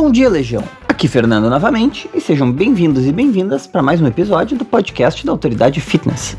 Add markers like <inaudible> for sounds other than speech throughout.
Bom dia, Legião. Aqui Fernando novamente e sejam bem-vindos e bem-vindas para mais um episódio do podcast da Autoridade Fitness.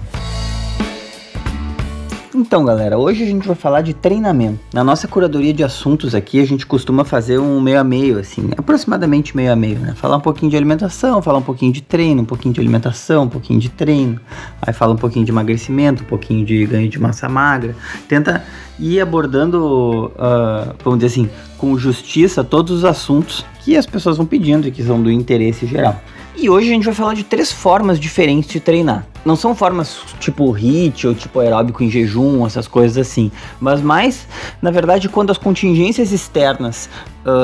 Então, galera, hoje a gente vai falar de treinamento. Na nossa curadoria de assuntos aqui, a gente costuma fazer um meio a meio, assim, aproximadamente meio a meio, né? Falar um pouquinho de alimentação, falar um pouquinho de treino, um pouquinho de alimentação, um pouquinho de treino, aí fala um pouquinho de emagrecimento, um pouquinho de ganho de massa magra. Tenta ir abordando, uh, vamos dizer assim, com justiça todos os assuntos que as pessoas vão pedindo e que são do interesse geral. E hoje a gente vai falar de três formas diferentes de treinar. Não são formas tipo HIIT ou tipo aeróbico em jejum, essas coisas assim. Mas mais, na verdade, quando as contingências externas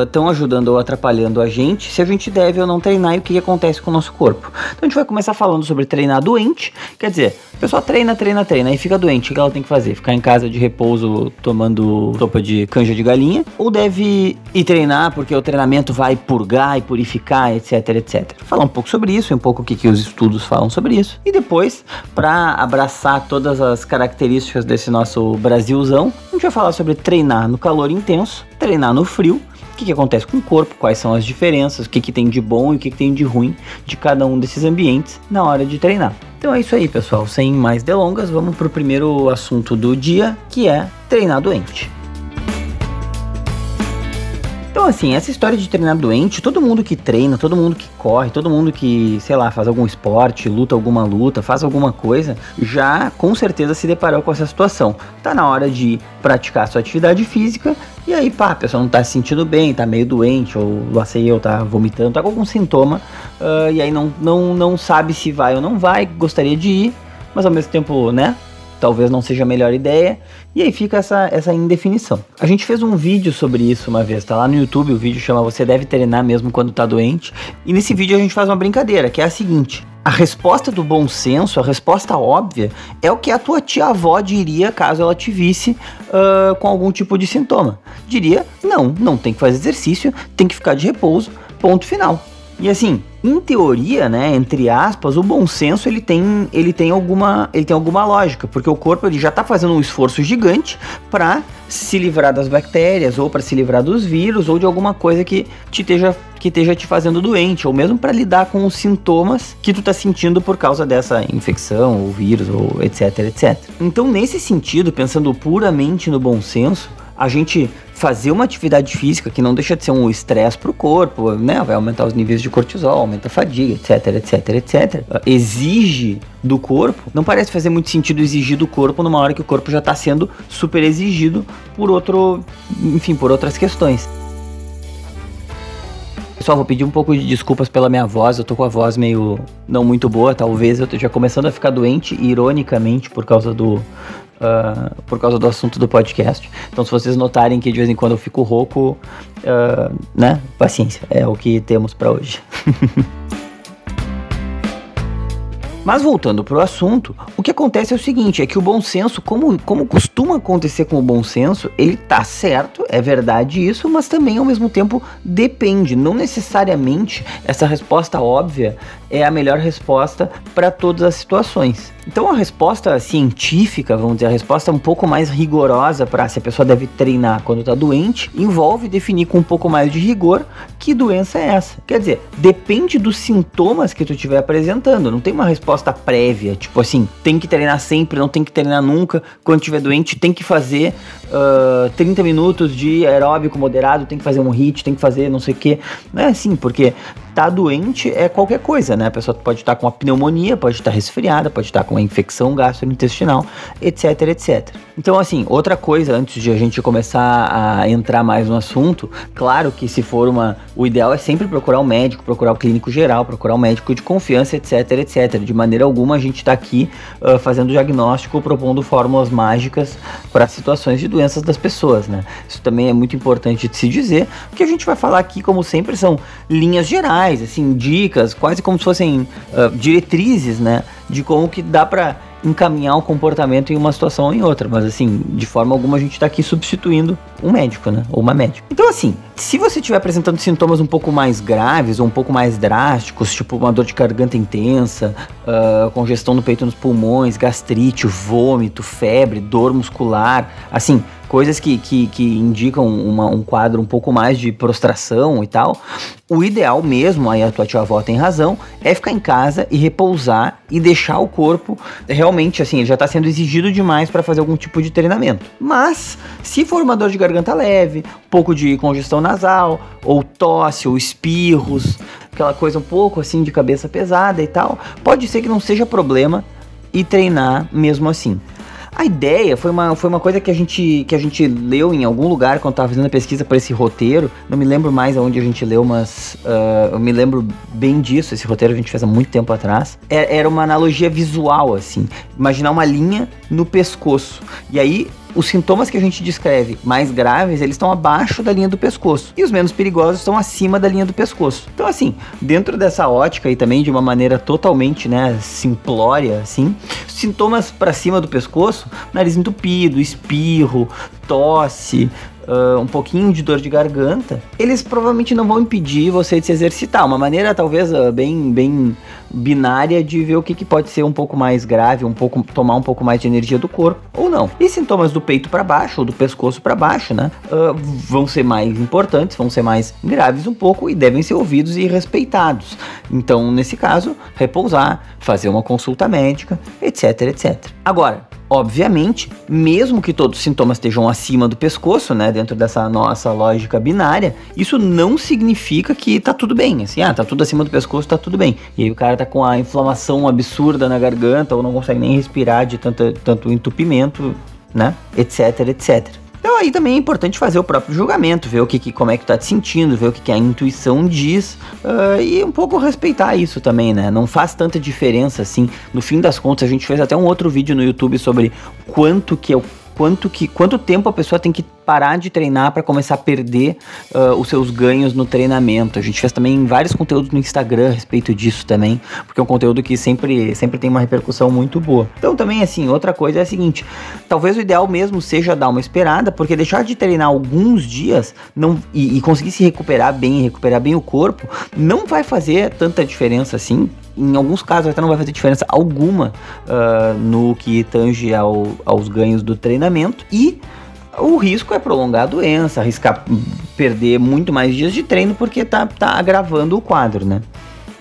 estão uh, ajudando ou atrapalhando a gente, se a gente deve ou não treinar e o que, que, acontece com o nosso corpo. Então a gente vai começar falando sobre treinar doente. Quer dizer, a pessoa treina, treina, treina e fica doente. O que ela tem que fazer? Ficar em casa de repouso tomando sopa de canja de galinha? Ou deve ir treinar porque o treinamento vai purgar e purificar, etc, etc. Falar um pouco sobre isso, um pouco o que, que os estudos falam sobre isso. E depois, para abraçar todas as características desse nosso Brasilzão, a gente vai falar sobre treinar no calor intenso, treinar no frio que, que, acontece com o corpo, quais são as diferenças, o que, que tem de bom e o que, que tem de ruim de cada um desses ambientes na hora de treinar. Então é isso aí, pessoal. Sem mais delongas, vamos para o primeiro assunto do dia, que é treinar doente. Então, assim, essa história de treinar doente, todo mundo que treina, todo mundo que corre, todo mundo que, sei lá, faz algum esporte, luta alguma luta, faz alguma coisa, já com certeza se deparou com essa situação. Tá na hora de praticar sua atividade física e aí, pá, a pessoa não tá se sentindo bem, tá meio doente, ou lá sei eu, tá vomitando, tá com algum sintoma, uh, e aí não, não, não sabe se vai ou não vai, gostaria de ir, mas ao mesmo tempo, né, talvez não seja a melhor ideia, e aí fica essa, essa indefinição. A gente fez um vídeo sobre isso uma vez, tá lá no YouTube, o vídeo chama Você Deve Treinar Mesmo Quando Tá Doente, e nesse vídeo a gente faz uma brincadeira, que é a seguinte, a resposta do bom senso, a resposta óbvia, é o que a tua tia-avó diria caso ela te visse uh, com algum tipo de sintoma. Diria, não, não tem que fazer exercício, tem que ficar de repouso, ponto final. E assim, em teoria, né, entre aspas, o bom senso ele tem, ele tem alguma, ele tem alguma lógica, porque o corpo ele já está fazendo um esforço gigante para se livrar das bactérias ou para se livrar dos vírus ou de alguma coisa que te esteja que esteja te fazendo doente, ou mesmo para lidar com os sintomas que tu tá sentindo por causa dessa infecção, ou vírus, ou etc, etc. Então, nesse sentido, pensando puramente no bom senso, a gente fazer uma atividade física que não deixa de ser um estresse para o corpo, né? Vai aumentar os níveis de cortisol, aumenta a fadiga, etc, etc, etc. Exige do corpo, não parece fazer muito sentido exigir do corpo numa hora que o corpo já está sendo super exigido por outro, enfim, por outras questões. Pessoal, vou pedir um pouco de desculpas pela minha voz. Eu tô com a voz meio não muito boa, talvez eu esteja começando a ficar doente, ironicamente, por causa do, Uh, por causa do assunto do podcast. Então, se vocês notarem que de vez em quando eu fico rouco, uh, né? Paciência, é o que temos para hoje. <laughs> Mas voltando para o assunto, o que acontece é o seguinte: é que o bom senso, como, como costuma acontecer com o bom senso, ele tá certo, é verdade isso, mas também ao mesmo tempo depende. Não necessariamente essa resposta óbvia é a melhor resposta para todas as situações. Então a resposta científica, vamos dizer, a resposta um pouco mais rigorosa para se a pessoa deve treinar quando está doente, envolve definir com um pouco mais de rigor que doença é essa. Quer dizer, depende dos sintomas que tu estiver apresentando, não tem uma resposta prévia, tipo assim, tem que treinar sempre, não tem que treinar nunca, quando estiver doente tem que fazer uh, 30 minutos de aeróbico moderado, tem que fazer um hit, tem que fazer não sei o que. Não é assim, porque tá doente é qualquer coisa, né? A pessoa pode estar tá com uma pneumonia, pode estar tá resfriada, pode estar tá com uma infecção gastrointestinal, etc, etc. Então, assim, outra coisa, antes de a gente começar a entrar mais no assunto, claro que se for uma. O ideal é sempre procurar um médico, procurar o um clínico geral, procurar um médico de confiança, etc, etc. De maneira alguma a gente está aqui uh, fazendo diagnóstico, propondo fórmulas mágicas para situações de doenças das pessoas, né? Isso também é muito importante de se dizer. O que a gente vai falar aqui, como sempre, são linhas gerais, assim, dicas, quase como se fossem uh, diretrizes, né? De como que dá para encaminhar o comportamento em uma situação ou em outra, mas assim, de forma alguma a gente está aqui substituindo um médico, né? Ou uma médica. Então, assim, se você estiver apresentando sintomas um pouco mais graves ou um pouco mais drásticos, tipo uma dor de garganta intensa, uh, congestão no peito nos pulmões, gastrite, vômito, febre, dor muscular, assim, coisas que, que, que indicam uma, um quadro um pouco mais de prostração e tal, o ideal mesmo, aí a tua tia avó tem razão, é ficar em casa e repousar e deixar o corpo realmente assim, ele já está sendo exigido demais para fazer algum tipo de treinamento. Mas, se for uma dor de garganta leve, um pouco de congestão nasal, ou tosse, ou espirros, aquela coisa um pouco assim de cabeça pesada e tal, pode ser que não seja problema e treinar mesmo assim. A ideia foi uma, foi uma coisa que a, gente, que a gente leu em algum lugar quando estava fazendo a pesquisa para esse roteiro. Não me lembro mais aonde a gente leu, mas uh, eu me lembro bem disso. Esse roteiro a gente fez há muito tempo atrás. É, era uma analogia visual, assim. Imaginar uma linha no pescoço. E aí os sintomas que a gente descreve mais graves, eles estão abaixo da linha do pescoço. E os menos perigosos estão acima da linha do pescoço. Então, assim, dentro dessa ótica e também de uma maneira totalmente, né, simplória, assim, sintomas para cima do pescoço, nariz entupido, espirro, tosse, uh, um pouquinho de dor de garganta, eles provavelmente não vão impedir você de se exercitar. Uma maneira talvez uh, bem, bem binária de ver o que, que pode ser um pouco mais grave, um pouco tomar um pouco mais de energia do corpo ou não. E sintomas do peito para baixo ou do pescoço para baixo, né, uh, vão ser mais importantes, vão ser mais graves um pouco e devem ser ouvidos e respeitados. Então, nesse caso, repousar, fazer uma consulta médica, etc, etc. Agora, Obviamente, mesmo que todos os sintomas estejam acima do pescoço, né, dentro dessa nossa lógica binária, isso não significa que tá tudo bem, assim, ah, tá tudo acima do pescoço, tá tudo bem. E aí o cara tá com a inflamação absurda na garganta ou não consegue nem respirar de tanto, tanto entupimento, né, etc, etc. Então aí também é importante fazer o próprio julgamento, ver o que, que como é que tu tá te sentindo, ver o que, que a intuição diz uh, e um pouco respeitar isso também, né? Não faz tanta diferença assim. No fim das contas, a gente fez até um outro vídeo no YouTube sobre quanto que o quanto que quanto tempo a pessoa tem que parar de treinar para começar a perder uh, os seus ganhos no treinamento. A gente fez também vários conteúdos no Instagram a respeito disso também, porque é um conteúdo que sempre, sempre tem uma repercussão muito boa. Então também assim, outra coisa é a seguinte, talvez o ideal mesmo seja dar uma esperada, porque deixar de treinar alguns dias não e, e conseguir se recuperar bem, recuperar bem o corpo, não vai fazer tanta diferença assim em alguns casos até não vai fazer diferença alguma uh, no que tange ao, aos ganhos do treinamento e o risco é prolongar a doença, arriscar perder muito mais dias de treino porque tá, tá agravando o quadro, né?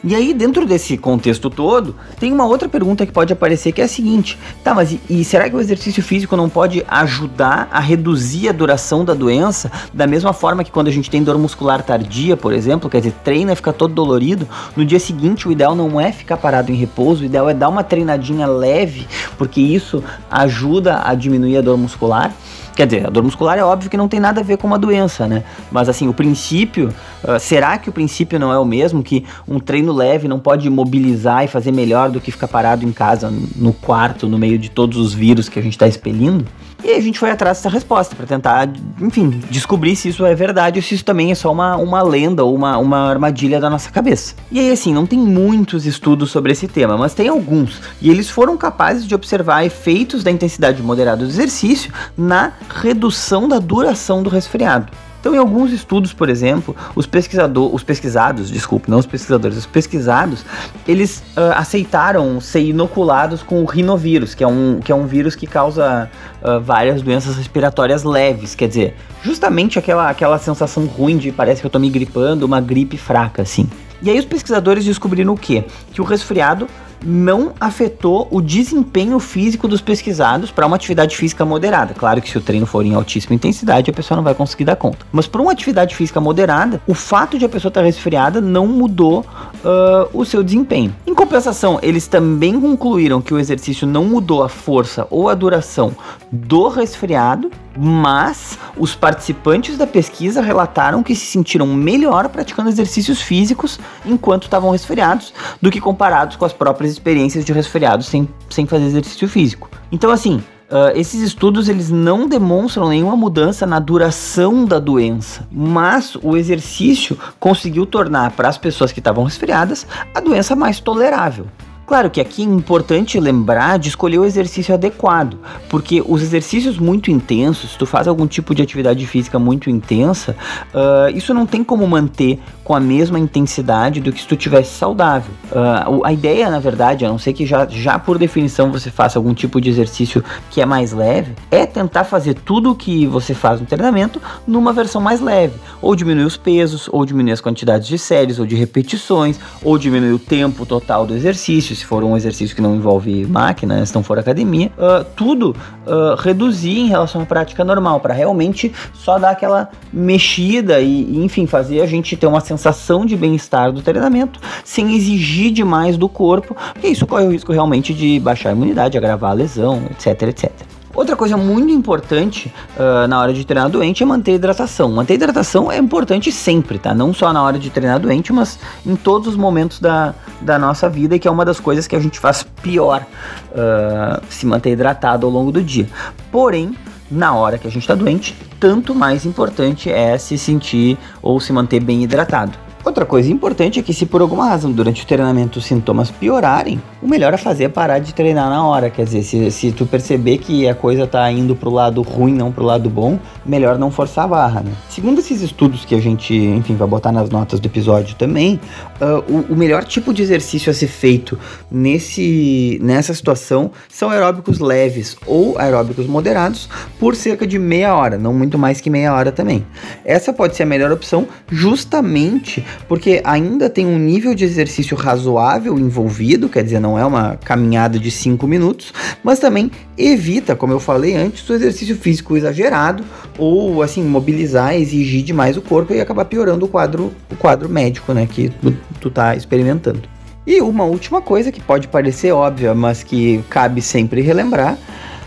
E aí, dentro desse contexto todo, tem uma outra pergunta que pode aparecer que é a seguinte: tá, mas e, e, será que o exercício físico não pode ajudar a reduzir a duração da doença? Da mesma forma que quando a gente tem dor muscular tardia, por exemplo, quer dizer, treina e fica todo dolorido, no dia seguinte o ideal não é ficar parado em repouso, o ideal é dar uma treinadinha leve, porque isso ajuda a diminuir a dor muscular. Quer dizer, a dor muscular é óbvio que não tem nada a ver com uma doença, né? Mas assim, o princípio, uh, será que o princípio não é o mesmo? Que um treino leve não pode mobilizar e fazer melhor do que ficar parado em casa, no quarto, no meio de todos os vírus que a gente está expelindo? E a gente foi atrás dessa resposta para tentar, enfim, descobrir se isso é verdade ou se isso também é só uma, uma lenda ou uma, uma armadilha da nossa cabeça. E aí, assim, não tem muitos estudos sobre esse tema, mas tem alguns. E eles foram capazes de observar efeitos da intensidade moderada do exercício na redução da duração do resfriado. Então, em alguns estudos, por exemplo, os pesquisadores, os pesquisados, desculpe, não os pesquisadores, os pesquisados, eles uh, aceitaram ser inoculados com o rinovírus, que é um, que é um vírus que causa uh, várias doenças respiratórias leves, quer dizer, justamente aquela, aquela sensação ruim de parece que eu tô me gripando, uma gripe fraca, assim. E aí os pesquisadores descobriram o quê? Que o resfriado não afetou o desempenho físico dos pesquisados para uma atividade física moderada. Claro que se o treino for em altíssima intensidade, a pessoa não vai conseguir dar conta. Mas para uma atividade física moderada, o fato de a pessoa estar resfriada não mudou uh, o seu desempenho. Em compensação, eles também concluíram que o exercício não mudou a força ou a duração do resfriado, mas os participantes da pesquisa relataram que se sentiram melhor praticando exercícios físicos enquanto estavam resfriados do que comparados com as próprias experiências de resfriados sem, sem fazer exercício físico. Então, assim, Uh, esses estudos eles não demonstram nenhuma mudança na duração da doença, mas o exercício conseguiu tornar para as pessoas que estavam resfriadas a doença mais tolerável. Claro que aqui é importante lembrar de escolher o exercício adequado, porque os exercícios muito intensos, se tu faz algum tipo de atividade física muito intensa, uh, isso não tem como manter com a mesma intensidade do que se tu tivesse saudável. Uh, a ideia, na verdade, a não ser que já, já por definição você faça algum tipo de exercício que é mais leve, é tentar fazer tudo o que você faz no treinamento numa versão mais leve, ou diminuir os pesos, ou diminuir as quantidades de séries ou de repetições, ou diminuir o tempo total do exercício, se for um exercício que não envolve máquina, se não for academia, uh, tudo uh, reduzir em relação à prática normal, para realmente só dar aquela mexida e, enfim, fazer a gente ter uma sensação de bem-estar do treinamento, sem exigir demais do corpo, porque isso corre o risco realmente de baixar a imunidade, agravar a lesão, etc, etc. Outra coisa muito importante uh, na hora de treinar doente é manter a hidratação. Manter a hidratação é importante sempre, tá? Não só na hora de treinar doente, mas em todos os momentos da, da nossa vida, e que é uma das coisas que a gente faz pior uh, se manter hidratado ao longo do dia. Porém, na hora que a gente está doente, tanto mais importante é se sentir ou se manter bem hidratado. Outra coisa importante é que se por alguma razão durante o treinamento os sintomas piorarem, o melhor a fazer é parar de treinar na hora. Quer dizer, se, se tu perceber que a coisa tá indo pro lado ruim, não pro lado bom, melhor não forçar a barra, né? Segundo esses estudos que a gente, enfim, vai botar nas notas do episódio também, uh, o, o, melhor tipo de exercício a ser feito nesse, nessa situação são aeróbicos leves ou aeróbicos moderados por cerca de meia hora, não muito mais que meia hora também. Essa pode ser a melhor opção justamente porque ainda tem um nível de exercício razoável envolvido, quer dizer, não é uma caminhada de 5 minutos, mas também evita, como eu falei antes, o exercício físico exagerado ou assim mobilizar, exigir demais o corpo e acabar piorando o quadro, o quadro médico, né, que tu, tu tá experimentando. E uma última coisa que pode parecer óbvia, mas que cabe sempre relembrar,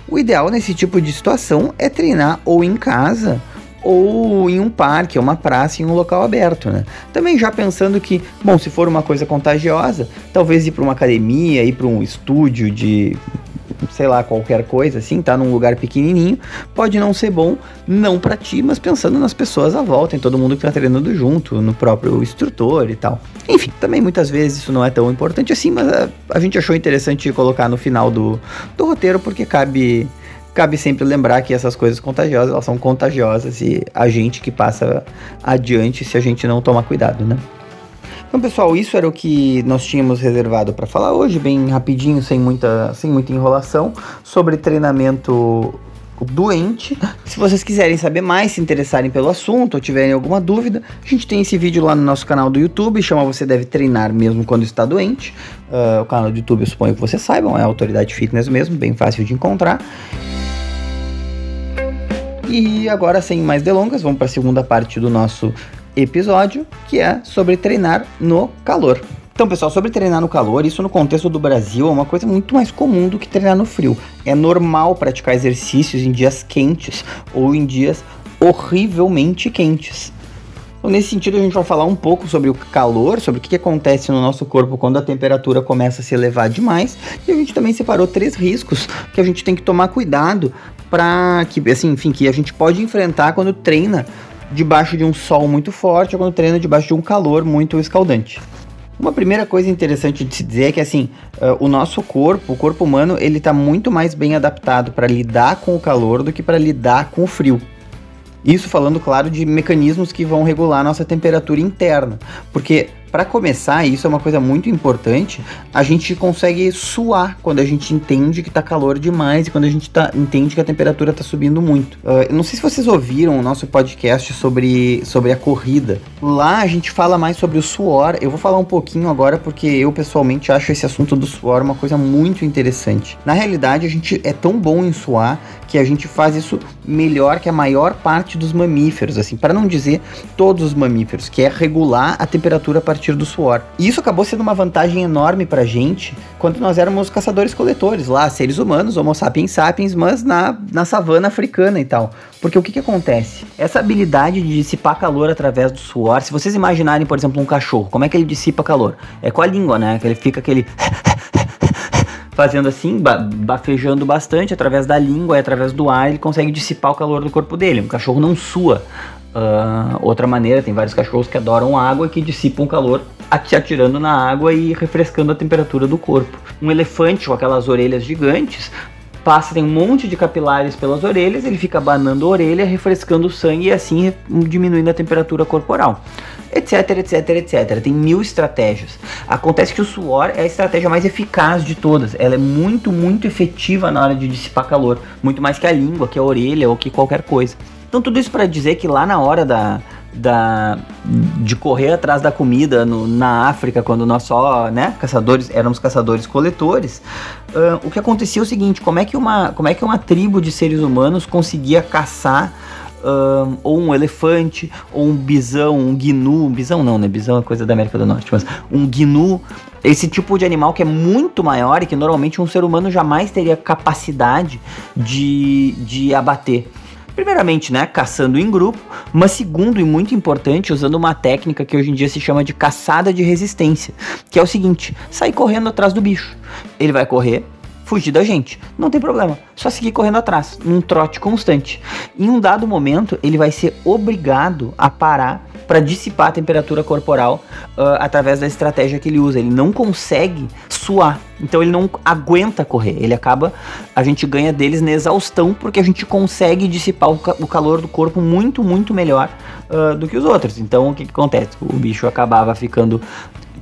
o ideal nesse tipo de situação é treinar ou em casa ou em um parque, uma praça, em um local aberto, né? Também já pensando que, bom, se for uma coisa contagiosa, talvez ir para uma academia, ir para um estúdio de sei lá, qualquer coisa assim, tá num lugar pequenininho, pode não ser bom, não para ti, mas pensando nas pessoas à volta, em todo mundo que tá treinando junto, no próprio instrutor e tal. Enfim, também muitas vezes isso não é tão importante assim, mas a, a gente achou interessante colocar no final do, do roteiro porque cabe cabe sempre lembrar que essas coisas contagiosas, elas são contagiosas e a gente que passa adiante se a gente não tomar cuidado, né? Então, pessoal, isso era o que nós tínhamos reservado para falar hoje, bem rapidinho, sem muita, sem muita enrolação, sobre treinamento doente. Se vocês quiserem saber mais, se interessarem pelo assunto ou tiverem alguma dúvida, a gente tem esse vídeo lá no nosso canal do YouTube, chama Você Deve Treinar Mesmo Quando Está Doente. Uh, o canal do YouTube eu suponho que vocês saibam, é Autoridade Fitness mesmo, bem fácil de encontrar. E agora, sem mais delongas, vamos para a segunda parte do nosso episódio, que é sobre treinar no calor. Então, pessoal, sobre treinar no calor, isso no contexto do Brasil é uma coisa muito mais comum do que treinar no frio. É normal praticar exercícios em dias quentes ou em dias horrivelmente quentes. Então, nesse sentido, a gente vai falar um pouco sobre o calor, sobre o que, que acontece no nosso corpo quando a temperatura começa a se elevar demais. E a gente também separou três riscos que a gente tem que tomar cuidado para que, assim, enfim, que a gente pode enfrentar quando treina debaixo de um sol muito forte ou quando treina debaixo de um calor muito escaldante. Uma primeira coisa interessante de se dizer é que assim, uh, o nosso corpo, o corpo humano, ele está muito mais bem adaptado para lidar com o calor do que para lidar com o frio. Isso falando, claro, de mecanismos que vão regular nossa temperatura interna. Porque para começar, isso é uma coisa muito importante, a gente consegue suar quando a gente entende que tá calor demais e quando a gente tá, entende que a temperatura tá subindo muito. Uh, não sei se vocês ouviram o nosso podcast sobre, sobre a corrida. Lá a gente fala mais sobre o suor. Eu vou falar um pouquinho agora porque eu pessoalmente acho esse assunto do suor uma coisa muito interessante. Na realidade, a gente é tão bom em suar que a gente faz isso melhor que a maior parte dos mamíferos, assim, para não dizer todos os mamíferos, que é regular a temperatura a partir do suor. E isso acabou sendo uma vantagem enorme pra gente quando nós éramos caçadores-coletores lá, seres humanos, Homo sapiens sapiens, mas na, na savana africana e tal. Porque o que, que acontece? Essa habilidade de dissipar calor através do suor, se vocês imaginarem, por exemplo, um cachorro, como é que ele dissipa calor? É com a língua, né? Que ele fica aquele. <laughs> fazendo assim, bafejando bastante através da língua e através do ar, ele consegue dissipar o calor do corpo dele. Um cachorro não sua. Uh, outra maneira, tem vários cachorros que adoram água e que dissipam calor atirando na água e refrescando a temperatura do corpo. Um elefante com aquelas orelhas gigantes passa, tem um monte de capilares pelas orelhas, ele fica abanando a orelha, refrescando o sangue e assim diminuindo a temperatura corporal. Etc, etc, etc. Tem mil estratégias. Acontece que o suor é a estratégia mais eficaz de todas. Ela é muito, muito efetiva na hora de dissipar calor. Muito mais que a língua, que a orelha ou que qualquer coisa. Então, tudo isso para dizer que lá na hora da, da, de correr atrás da comida no, na África, quando nós só, né, caçadores, éramos caçadores-coletores, uh, o que acontecia é o seguinte, como é, que uma, como é que uma tribo de seres humanos conseguia caçar um, ou um elefante, ou um bisão, um gnu, bisão não, né, bisão é coisa da América do Norte, mas um gnu, esse tipo de animal que é muito maior e que normalmente um ser humano jamais teria capacidade de, de abater. Primeiramente, né, caçando em grupo, mas segundo e muito importante, usando uma técnica que hoje em dia se chama de caçada de resistência, que é o seguinte: sair correndo atrás do bicho. Ele vai correr, fugir da gente. Não tem problema, só seguir correndo atrás, num trote constante. Em um dado momento, ele vai ser obrigado a parar para dissipar a temperatura corporal uh, através da estratégia que ele usa. Ele não consegue suar, então ele não aguenta correr. Ele acaba, a gente ganha deles na exaustão porque a gente consegue dissipar o, ca o calor do corpo muito, muito melhor uh, do que os outros. Então o que, que acontece? O bicho acabava ficando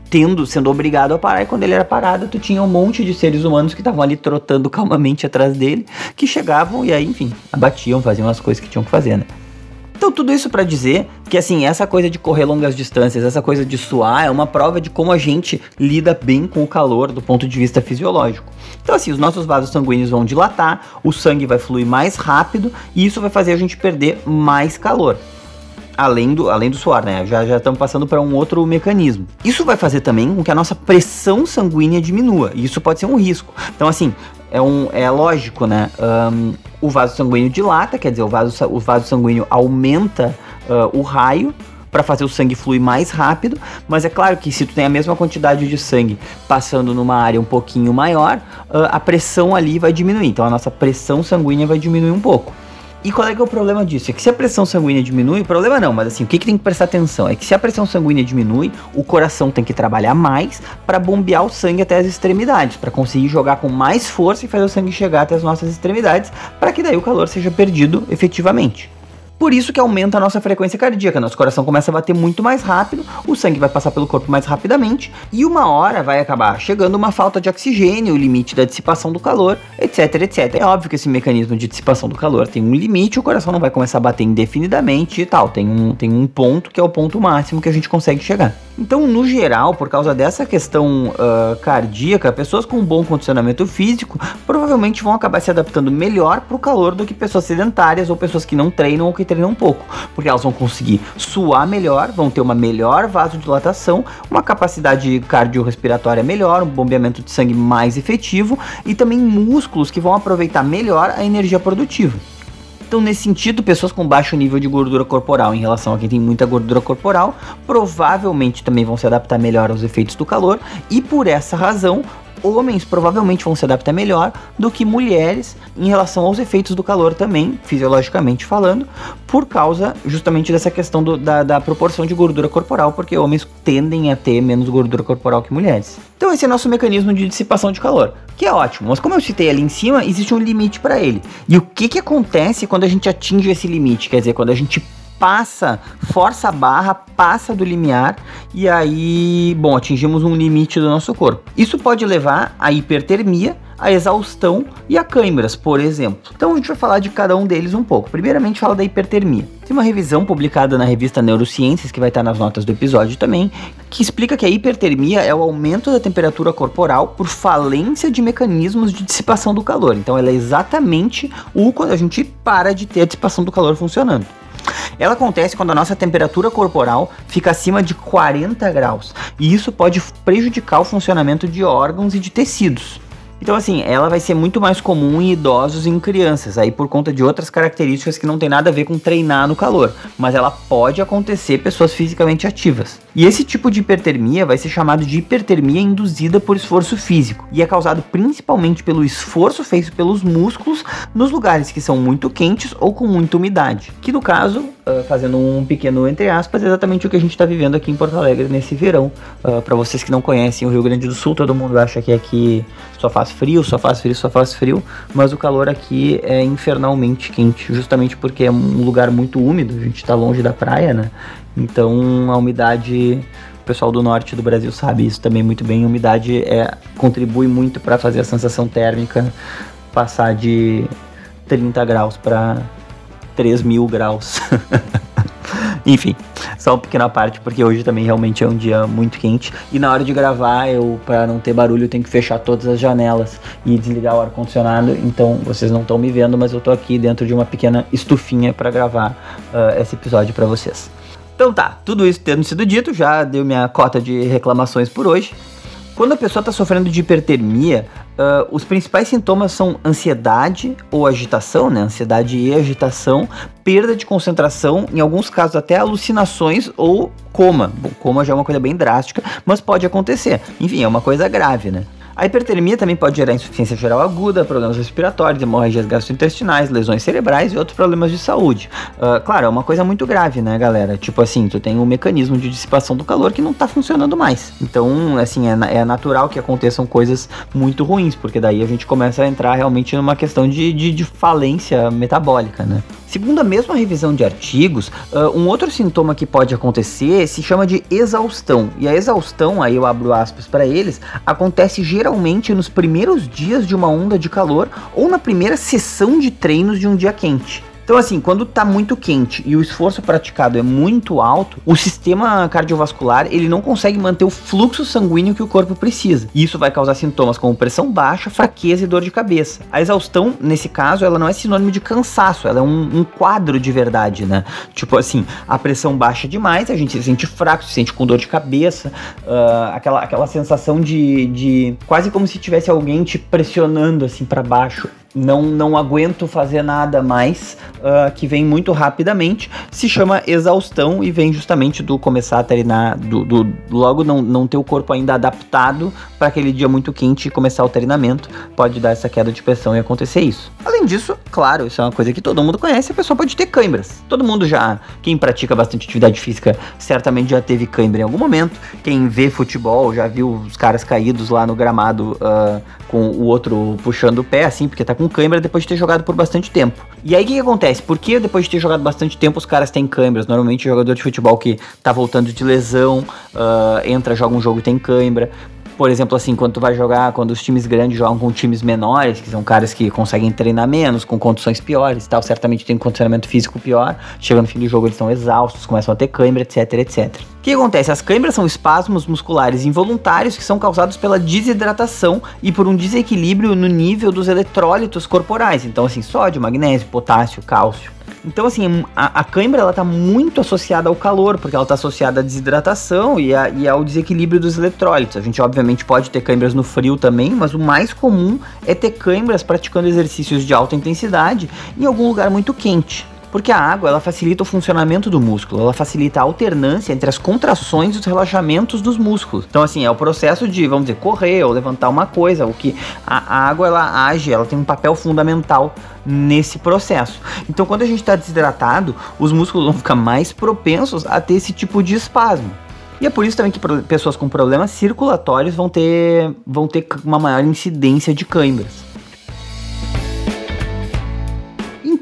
tendo, sendo obrigado a parar, e quando ele era parado, tu tinha um monte de seres humanos que estavam ali trotando <laughs> calmamente atrás dele, que chegavam e aí, enfim, abatiam, faziam as coisas que tinham que fazer, né? Então, tudo isso para dizer que, assim, essa coisa de correr longas distâncias, essa coisa de suar, é uma prova de como a gente lida bem com o calor do ponto de vista fisiológico. Então, assim, os nossos vasos sanguíneos vão dilatar, o sangue vai fluir mais rápido e isso vai fazer a gente perder mais calor além do, além do suor, né? Já, já estamos passando para um outro mecanismo. Isso vai fazer também com que a nossa pressão sanguínea diminua, e isso pode ser um risco. Então, assim, é, um, é lógico, né? Um, o vaso sanguíneo dilata, quer dizer, o vaso, o vaso sanguíneo aumenta uh, o raio para fazer o sangue fluir mais rápido, mas é claro que se tu tem a mesma quantidade de sangue passando numa área um pouquinho maior, uh, a pressão ali vai diminuir. Então a nossa pressão sanguínea vai diminuir um pouco. E qual é que é o problema disso? É que se a pressão sanguínea diminui, problema não, mas assim, o que, que tem que prestar atenção? É que se a pressão sanguínea diminui, o coração tem que trabalhar mais para bombear o sangue até as extremidades, para conseguir jogar com mais força e fazer o sangue chegar até as nossas extremidades, para que daí o calor seja perdido efetivamente. Por isso que aumenta a nossa frequência cardíaca. Nosso coração começa a bater muito mais rápido, o sangue vai passar pelo corpo mais rapidamente e uma hora vai acabar chegando uma falta de oxigênio, o limite da dissipação do calor, etc, etc. É óbvio que esse mecanismo de dissipação do calor tem um limite, o coração não vai começar a bater indefinidamente e tal. Tem um, tem um ponto que é o ponto máximo que a gente consegue chegar. Então, no geral, por causa dessa questão uh, cardíaca, pessoas com bom condicionamento físico provavelmente vão acabar se adaptando melhor para o calor do que pessoas sedentárias ou pessoas que não treinam ou que treinam pouco, porque elas vão conseguir suar melhor, vão ter uma melhor vasodilatação, uma capacidade cardiorrespiratória melhor, um bombeamento de sangue mais efetivo e também músculos que vão aproveitar melhor a energia produtiva. Então, nesse sentido, pessoas com baixo nível de gordura corporal em relação a quem tem muita gordura corporal, provavelmente também vão se adaptar melhor aos efeitos do calor, e por essa razão, homens provavelmente vão se adaptar melhor do que mulheres em relação aos efeitos do calor também, fisiologicamente falando, por causa justamente dessa questão do, da, da proporção de gordura corporal, porque homens tendem a ter menos gordura corporal que mulheres. Então esse é nosso mecanismo de dissipação de calor, que é ótimo, mas como eu citei ali em cima, existe um limite para ele. E o que, que acontece quando a gente atinge esse limite? Quer dizer, quando a gente passa, força a barra, passa do limiar e aí, bom, atingimos um limite do nosso corpo. Isso pode levar à hipertermia, a exaustão e a câimbras, por exemplo. Então a gente vai falar de cada um deles um pouco. Primeiramente fala da hipertermia. Tem uma revisão publicada na revista Neurociências, que vai estar nas notas do episódio também, que explica que a hipertermia é o aumento da temperatura corporal por falência de mecanismos de dissipação do calor. Então ela é exatamente o quando a gente para de ter a dissipação do calor funcionando. Ela acontece quando a nossa temperatura corporal fica acima de 40 graus, e isso pode prejudicar o funcionamento de órgãos e de tecidos. Então, assim, ela vai ser muito mais comum em idosos e em crianças, aí por conta de outras características que não tem nada a ver com treinar no calor, mas ela pode acontecer pessoas fisicamente ativas. E esse tipo de hipertermia vai ser chamado de hipertermia induzida por esforço físico e é causado principalmente pelo esforço feito pelos músculos nos lugares que são muito quentes ou com muita umidade, que no caso, uh, fazendo um pequeno entre aspas, é exatamente o que a gente está vivendo aqui em Porto Alegre nesse verão. Uh, Para vocês que não conhecem o Rio Grande do Sul, todo mundo acha que aqui só faz frio, só faz frio, só faz frio, mas o calor aqui é infernalmente quente, justamente porque é um lugar muito úmido, a gente está longe da praia, né? Então a umidade o pessoal do norte do Brasil sabe isso também muito bem. A umidade é, contribui muito para fazer a sensação térmica passar de 30 graus para 3 mil graus. <laughs> Enfim, só uma pequena parte, porque hoje também realmente é um dia muito quente. E na hora de gravar, eu, para não ter barulho, eu tenho que fechar todas as janelas e desligar o ar-condicionado. Então vocês não estão me vendo, mas eu tô aqui dentro de uma pequena estufinha para gravar uh, esse episódio para vocês. Então tá, tudo isso tendo sido dito, já deu minha cota de reclamações por hoje. Quando a pessoa está sofrendo de hipertermia, uh, os principais sintomas são ansiedade ou agitação, né? Ansiedade e agitação, perda de concentração, em alguns casos até alucinações ou coma. Bom, coma já é uma coisa bem drástica, mas pode acontecer. Enfim, é uma coisa grave, né? A hipertermia também pode gerar insuficiência geral aguda, problemas respiratórios, hemorragias gastrointestinais, lesões cerebrais e outros problemas de saúde. Uh, claro, é uma coisa muito grave, né, galera? Tipo assim, tu tem um mecanismo de dissipação do calor que não tá funcionando mais. Então, assim, é, é natural que aconteçam coisas muito ruins, porque daí a gente começa a entrar realmente numa questão de, de, de falência metabólica, né? Segundo a mesma revisão de artigos, uh, um outro sintoma que pode acontecer se chama de exaustão. E a exaustão, aí eu abro aspas para eles, acontece geralmente nos primeiros dias de uma onda de calor ou na primeira sessão de treinos de um dia quente. Então, assim, quando tá muito quente e o esforço praticado é muito alto, o sistema cardiovascular ele não consegue manter o fluxo sanguíneo que o corpo precisa. E isso vai causar sintomas como pressão baixa, fraqueza e dor de cabeça. A exaustão, nesse caso, ela não é sinônimo de cansaço, ela é um, um quadro de verdade, né? Tipo assim, a pressão baixa demais, a gente se sente fraco, se sente com dor de cabeça, uh, aquela, aquela sensação de, de quase como se tivesse alguém te pressionando assim para baixo não, não aguento fazer nada mais, uh, que vem muito rapidamente, se chama exaustão e vem justamente do começar a treinar, do, do logo não, não ter o corpo ainda adaptado para aquele dia muito quente e começar o treinamento, pode dar essa queda de pressão e acontecer isso. Além disso, claro, isso é uma coisa que todo mundo conhece, a pessoa pode ter câimbras. Todo mundo já, quem pratica bastante atividade física, certamente já teve câimbra em algum momento. Quem vê futebol já viu os caras caídos lá no gramado uh, com o outro puxando o pé, assim, porque tá com câimbra depois de ter jogado por bastante tempo. E aí o que, que, acontece? Por que depois de ter jogado bastante tempo os caras têm câimbras? Normalmente o jogador de futebol que tá voltando de lesão, uh, entra, joga um jogo e tem câimbra. Por exemplo, assim, quando tu vai jogar, quando os times grandes jogam com times menores, que são caras que conseguem treinar menos, com condições piores e tal, certamente tem um condicionamento físico pior, chega no fim do jogo eles estão exaustos, começam a ter câimbra, etc, etc. Que acontece? As câimbras são espasmos musculares involuntários que são causados pela desidratação e por um desequilíbrio no nível dos eletrólitos corporais. Então, assim, sódio, magnésio, potássio, cálcio. Então, assim, a, a cãibra ela tá muito associada ao calor, porque ela está associada à desidratação e, a, e, ao desequilíbrio dos eletrólitos. A gente, obviamente, pode ter cãibras no frio também, mas o mais comum é ter cãibras praticando exercícios de alta intensidade em algum lugar muito quente. Porque a água ela facilita o funcionamento do músculo, ela facilita a alternância entre as contrações e os relaxamentos dos músculos. Então assim, é o processo de, vamos dizer, correr ou levantar uma coisa, o que a, a água ela age, ela tem um papel fundamental nesse processo. Então quando a gente está desidratado, os músculos vão ficar mais propensos a ter esse tipo de espasmo. E é por isso também que pessoas com problemas circulatórios vão ter, vão ter uma maior incidência de câimbras.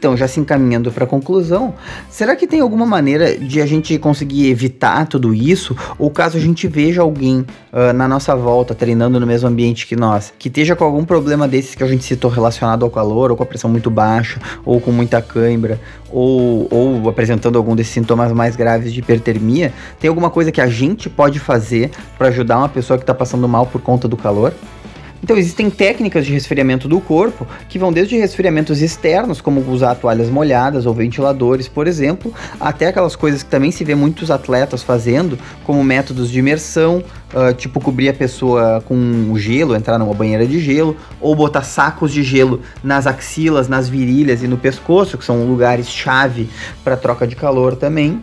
Então, já se encaminhando para a conclusão, será que tem alguma maneira de a gente conseguir evitar tudo isso? Ou caso a gente veja alguém uh, na nossa volta treinando no mesmo ambiente que nós, que esteja com algum problema desses que a gente citou relacionado ao calor, ou com a pressão muito baixa, ou com muita cãibra, ou, ou apresentando algum desses sintomas mais graves de hipertermia, tem alguma coisa que a gente pode fazer para ajudar uma pessoa que está passando mal por conta do calor? Então existem técnicas de resfriamento do corpo que vão desde resfriamentos externos, como usar toalhas molhadas ou ventiladores, por exemplo, até aquelas coisas que também se vê muitos atletas fazendo, como métodos de imersão, uh, tipo cobrir a pessoa com gelo, entrar numa banheira de gelo, ou botar sacos de gelo nas axilas, nas virilhas e no pescoço, que são lugares chave para troca de calor também.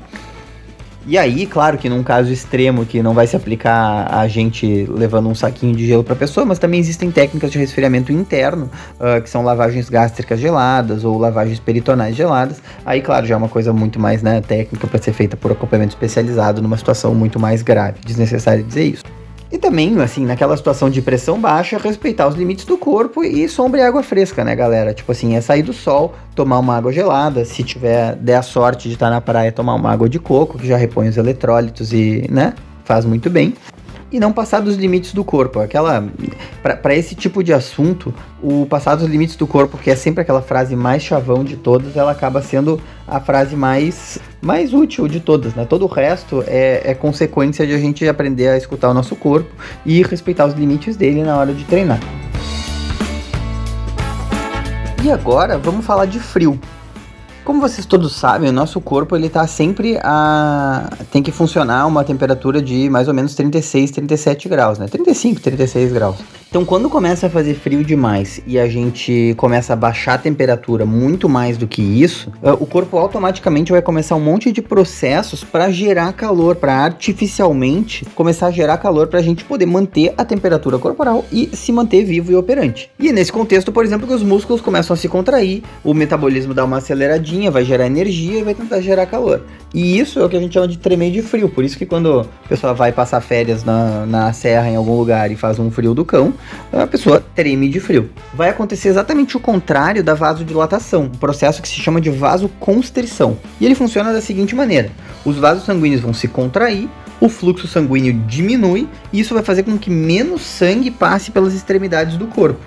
E aí, claro que num caso extremo que não vai se aplicar a gente levando um saquinho de gelo para a pessoa, mas também existem técnicas de resfriamento interno, uh, que são lavagens gástricas geladas ou lavagens peritonais geladas. Aí, claro, já é uma coisa muito mais né, técnica para ser feita por acompanhamento especializado numa situação muito mais grave. Desnecessário dizer isso. E também, assim, naquela situação de pressão baixa, respeitar os limites do corpo e sombra e água fresca, né, galera? Tipo assim, é sair do sol, tomar uma água gelada, se tiver der a sorte de estar na praia, tomar uma água de coco, que já repõe os eletrólitos e, né, faz muito bem e não passar dos limites do corpo. Aquela para esse tipo de assunto, o passar dos limites do corpo, que é sempre aquela frase mais chavão de todas, ela acaba sendo a frase mais mais útil de todas, né? Todo o resto é, é consequência de a gente aprender a escutar o nosso corpo e respeitar os limites dele na hora de treinar. E agora vamos falar de frio. Como vocês todos sabem, o nosso corpo ele tá sempre a tem que funcionar a uma temperatura de mais ou menos 36, 37 graus, né? 35, 36 graus. Então, quando começa a fazer frio demais e a gente começa a baixar a temperatura muito mais do que isso, ah, o corpo automaticamente vai começar um monte de processos para gerar calor, para artificialmente começar a gerar calor para a gente poder manter a temperatura corporal e se manter vivo e operante. E nesse contexto, por exemplo, que os músculos começam a se contrair, o metabolismo dá uma aceleradinha, vai gerar energia e vai tentar gerar calor. E isso é o que a gente chama de tremer de frio. Por isso que quando a pessoa vai passar férias na, na serra em algum lugar e faz um frio do cão, a pessoa treme de frio. Vai acontecer exatamente o contrário da vasodilatação, um processo que se chama de vasoconstrição. E ele funciona da seguinte maneira: os vasos sanguíneos vão se contrair, o fluxo sanguíneo diminui e isso vai fazer com que menos sangue passe pelas extremidades do corpo.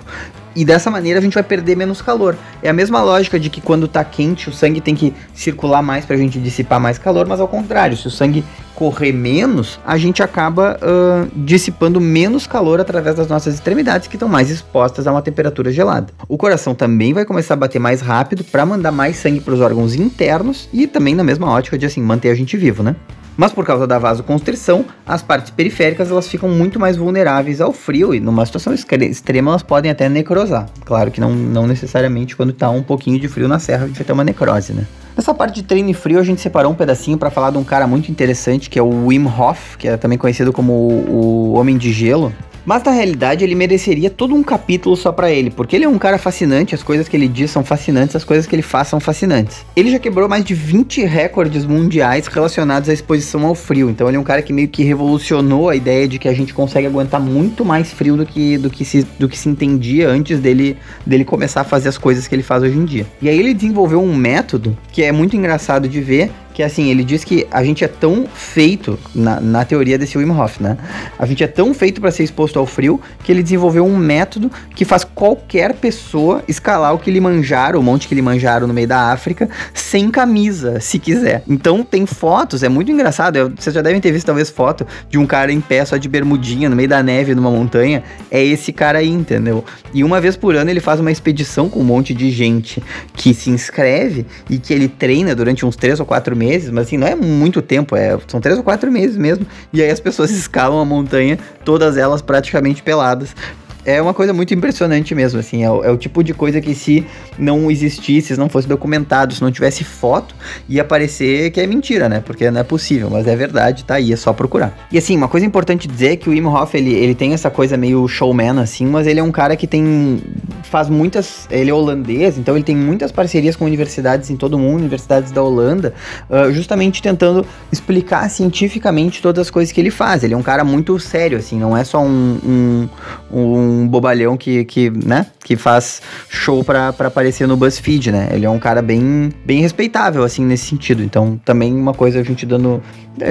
E dessa maneira a gente vai perder menos calor. É a mesma lógica de que quando tá quente o sangue tem que circular mais pra gente dissipar mais calor, mas ao contrário, se o sangue correr menos, a gente acaba uh, dissipando menos calor através das nossas extremidades que estão mais expostas a uma temperatura gelada. O coração também vai começar a bater mais rápido para mandar mais sangue para os órgãos internos e também na mesma ótica de assim manter a gente vivo, né? Mas por causa da vasoconstrição, as partes periféricas elas ficam muito mais vulneráveis ao frio e numa situação extrema elas podem até necrosar. Claro que não, não necessariamente quando está um pouquinho de frio na serra a gente vai ter uma necrose, né? Nessa parte de treino e frio, a gente separou um pedacinho para falar de um cara muito interessante, que é o Wim Hof, que é também conhecido como o, o Homem de Gelo. Mas na realidade ele mereceria todo um capítulo só para ele, porque ele é um cara fascinante, as coisas que ele diz são fascinantes, as coisas que ele faz são fascinantes. Ele já quebrou mais de 20 recordes mundiais relacionados à exposição ao frio, então ele é um cara que meio que revolucionou a ideia de que a gente consegue aguentar muito mais frio do que, do que, se, do que se entendia antes dele, dele começar a fazer as coisas que ele faz hoje em dia. E aí ele desenvolveu um método que é muito engraçado de ver, que assim, ele diz que a gente é tão feito, na, na teoria desse Wim Hof, né? A gente é tão feito para ser exposto ao frio que ele desenvolveu um método que faz qualquer pessoa escalar o Kilimanjaro, o monte Kilimanjaro no meio da África, sem camisa, se quiser. Então tem fotos, é muito engraçado, eu, vocês já devem ter visto talvez foto de um cara em pé só de bermudinha no meio da neve numa montanha, é esse cara aí, entendeu? E uma vez por ano ele faz uma expedição com um monte de gente que se inscreve e que ele treina durante uns 3 ou 4 meses meses, mas assim, não é muito tempo, é, são três ou quatro meses mesmo. E aí as pessoas <laughs> escalam a montanha, todas elas praticamente peladas, é uma coisa muito impressionante mesmo, assim, é o, é o, tipo de coisa que se não existisse, se não fosse documentado, se não tivesse foto, ia parecer que é mentira, né? Porque não é possível, mas é verdade, tá aí, é só procurar. E assim, uma coisa importante dizer é que o Wim Hof, ele, ele tem essa coisa meio showman, assim, mas ele é um cara que tem, faz muitas, ele é holandês, então ele tem muitas parcerias com universidades em todo o mundo, universidades da Holanda, uh, justamente tentando explicar cientificamente todas as coisas que ele faz. Ele é um cara muito sério, assim, não é só um, um, um um bobalhão que, que, né, que faz show pra, pra aparecer no BuzzFeed, né? Ele é um cara bem, bem respeitável, assim, nesse sentido. Então, também uma coisa a gente dando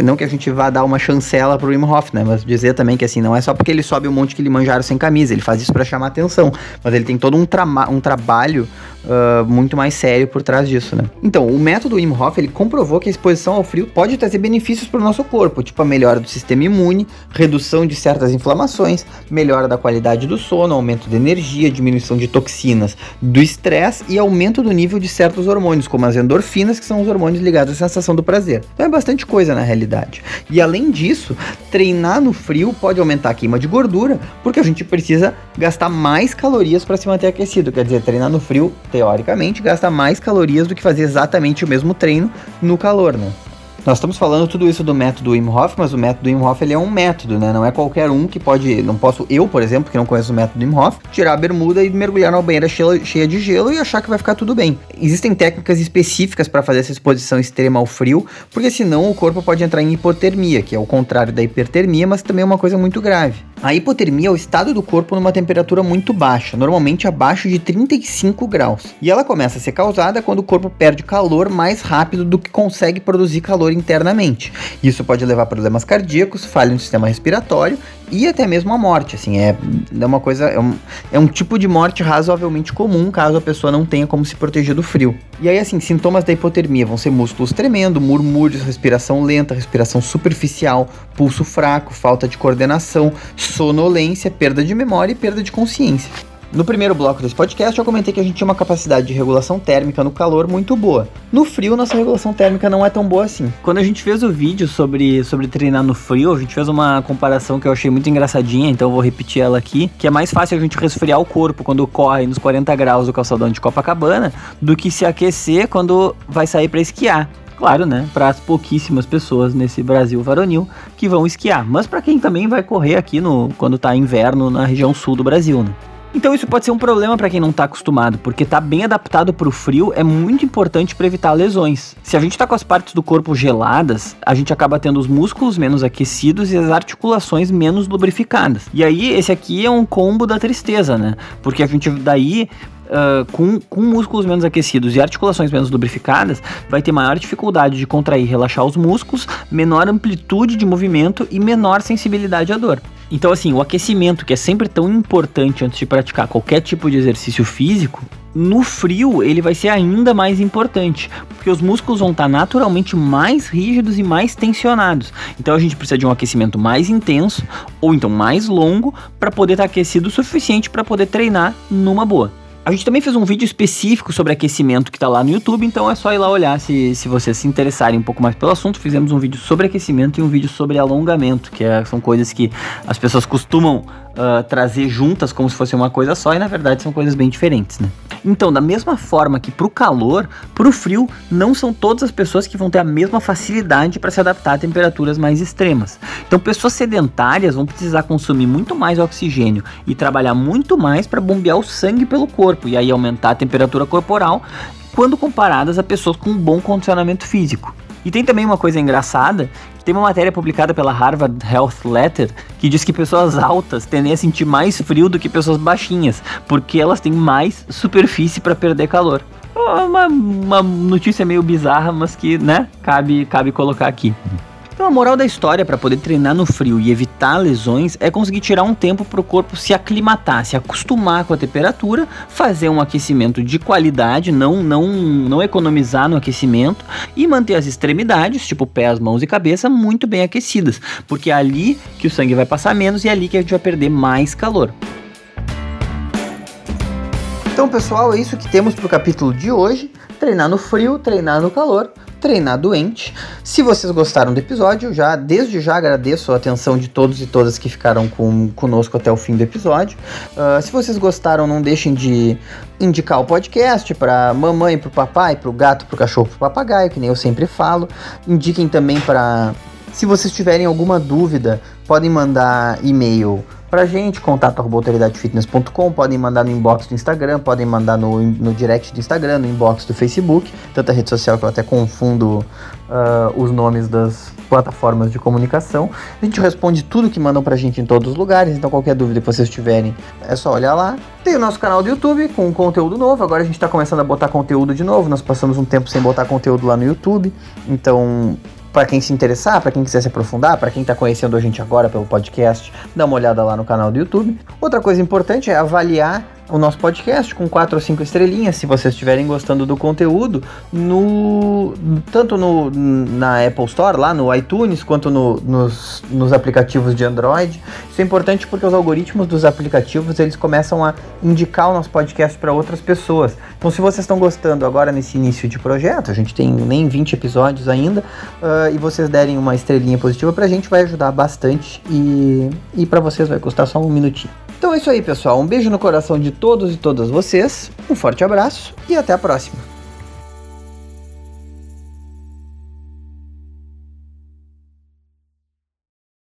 não que a gente vá dar uma chancela pro Wim Hof, né? Mas dizer também que assim, não é só porque ele sobe um monte que ele manjaram sem camisa, ele faz isso para chamar atenção. Mas ele tem todo um, um trabalho uh, muito mais sério por trás disso, né? Então, o método Wim Hof, ele comprovou que a exposição ao frio pode trazer benefícios para o nosso corpo, tipo a melhora do sistema imune, redução de certas inflamações, melhora da qualidade do sono, aumento de energia, diminuição de toxinas, do estresse e aumento do nível de certos hormônios, como as endorfinas, que são os hormônios ligados à sensação do prazer. Então é bastante coisa na realidade. E além disso, treinar no frio pode aumentar a queima de gordura, porque a gente precisa gastar mais calorias para se manter aquecido. Quer dizer, treinar no frio, teoricamente, gasta mais calorias do que fazer exatamente o mesmo treino no calor, né? Nós estamos falando tudo isso do método Wim Hof, mas o método Wim Hof ele é um método, né? Não é qualquer um que pode, não posso eu, por exemplo, que não conheço o método Wim Hof, tirar a bermuda e mergulhar na banheira cheia de gelo e achar que vai ficar tudo bem. Existem técnicas específicas para fazer essa exposição extrema ao frio, porque senão o corpo pode entrar em hipotermia, que é o contrário da hipertermia, mas também é uma coisa muito grave. A hipotermia é o estado do corpo numa temperatura muito baixa, normalmente abaixo de 35 graus. E ela começa a ser causada quando o corpo perde calor mais rápido do que consegue produzir calor internamente. Isso pode levar a problemas cardíacos, falha no sistema respiratório e até mesmo a morte. Assim, é, é uma coisa, é um, é um tipo de morte razoavelmente comum caso a pessoa não tenha como se proteger do frio. E aí, assim, sintomas da hipotermia vão ser músculos tremendo, murmúrios, respiração lenta, respiração superficial, pulso fraco, falta de coordenação, sonolência, perda de memória e perda de consciência. No primeiro bloco desse podcast, eu comentei que a gente tinha uma capacidade de regulação térmica no calor muito boa. No frio, nossa regulação térmica não é tão boa assim. Quando a gente fez o vídeo sobre, sobre treinar no frio, a gente fez uma comparação que eu achei muito engraçadinha, então eu vou repetir ela aqui, que é mais fácil a gente resfriar o corpo quando corre nos 40 graus do calçadão de Copacabana do que se aquecer quando vai sair para esquiar. Claro, né? Para as pouquíssimas pessoas nesse Brasil varonil que vão esquiar, mas para quem também vai correr aqui no quando tá inverno na região sul do Brasil, né? Então isso pode ser um problema para quem não está acostumado, porque estar tá bem adaptado para o frio é muito importante para evitar lesões. Se a gente está com as partes do corpo geladas, a gente acaba tendo os músculos menos aquecidos e as articulações menos lubrificadas. E aí esse aqui é um combo da tristeza, né? Porque a gente daí Uh, com, com músculos menos aquecidos e articulações menos lubrificadas, vai ter maior dificuldade de contrair e relaxar os músculos, menor amplitude de movimento e menor sensibilidade à dor. Então, assim, o aquecimento, que é sempre tão importante antes de praticar qualquer tipo de exercício físico, no frio ele vai ser ainda mais importante, porque os músculos vão estar naturalmente mais rígidos e mais tensionados. Então a gente precisa de um aquecimento mais intenso ou então mais longo para poder estar aquecido o suficiente para poder treinar numa boa. A gente também fez um vídeo específico sobre aquecimento que está lá no YouTube, então é só ir lá olhar se, se vocês se interessarem um pouco mais pelo assunto. Fizemos um vídeo sobre aquecimento e um vídeo sobre alongamento, que é, são coisas que as pessoas costumam uh, trazer juntas como se fosse uma coisa só e na verdade são coisas bem diferentes, né? Então, da mesma forma que para o calor, para o frio, não são todas as pessoas que vão ter a mesma facilidade para se adaptar a temperaturas mais extremas. Então, pessoas sedentárias vão precisar consumir muito mais oxigênio e trabalhar muito mais para bombear o sangue pelo corpo e aí aumentar a temperatura corporal quando comparadas a pessoas com um bom condicionamento físico. E tem também uma coisa engraçada, tem uma matéria publicada pela Harvard Health Letter que diz que pessoas altas tendem a sentir mais frio do que pessoas baixinhas, porque elas têm mais superfície para perder calor. Uma, uma notícia meio bizarra, mas que, né, cabe, cabe colocar aqui. Então a moral da história para poder treinar no frio e evitar lesões é conseguir tirar um tempo para o corpo se aclimatar, se acostumar com a temperatura, fazer um aquecimento de qualidade, não não não economizar no aquecimento e manter as extremidades, tipo pés, mãos e cabeça, muito bem aquecidas, porque é ali que o sangue vai passar menos e é ali que a gente vai perder mais calor. Então, pessoal, é isso que temos para o capítulo de hoje. Treinar no frio, treinar no calor treinar doente. Se vocês gostaram do episódio, já desde já agradeço a atenção de todos e todas que ficaram com, conosco até o fim do episódio. Uh, se vocês gostaram, não deixem de indicar o podcast para mamãe, para o papai, para o gato, para o cachorro, para o papagaio, que nem eu sempre falo. Indiquem também para se vocês tiverem alguma dúvida, podem mandar e-mail pra gente, contato autoridadefitness.com, podem mandar no inbox do Instagram, podem mandar no, no direct do Instagram, no inbox do Facebook, tanta rede social que eu até confundo uh, os nomes das plataformas de comunicação. A gente responde tudo que mandam pra gente em todos os lugares, então qualquer dúvida que vocês tiverem é só olhar lá. Tem o nosso canal do YouTube com conteúdo novo, agora a gente tá começando a botar conteúdo de novo, nós passamos um tempo sem botar conteúdo lá no YouTube, então para quem se interessar, para quem quiser se aprofundar, para quem está conhecendo a gente agora pelo podcast, dá uma olhada lá no canal do YouTube. Outra coisa importante é avaliar o nosso podcast com quatro ou cinco estrelinhas, se vocês estiverem gostando do conteúdo, no tanto no, na Apple Store, lá no iTunes, quanto no, nos, nos aplicativos de Android. Isso é importante porque os algoritmos dos aplicativos eles começam a indicar o nosso podcast para outras pessoas. Então, se vocês estão gostando agora nesse início de projeto, a gente tem nem 20 episódios ainda, uh, e vocês derem uma estrelinha positiva para a gente, vai ajudar bastante e, e para vocês vai custar só um minutinho. Então é isso aí, pessoal. Um beijo no coração de todos e todas vocês, um forte abraço e até a próxima.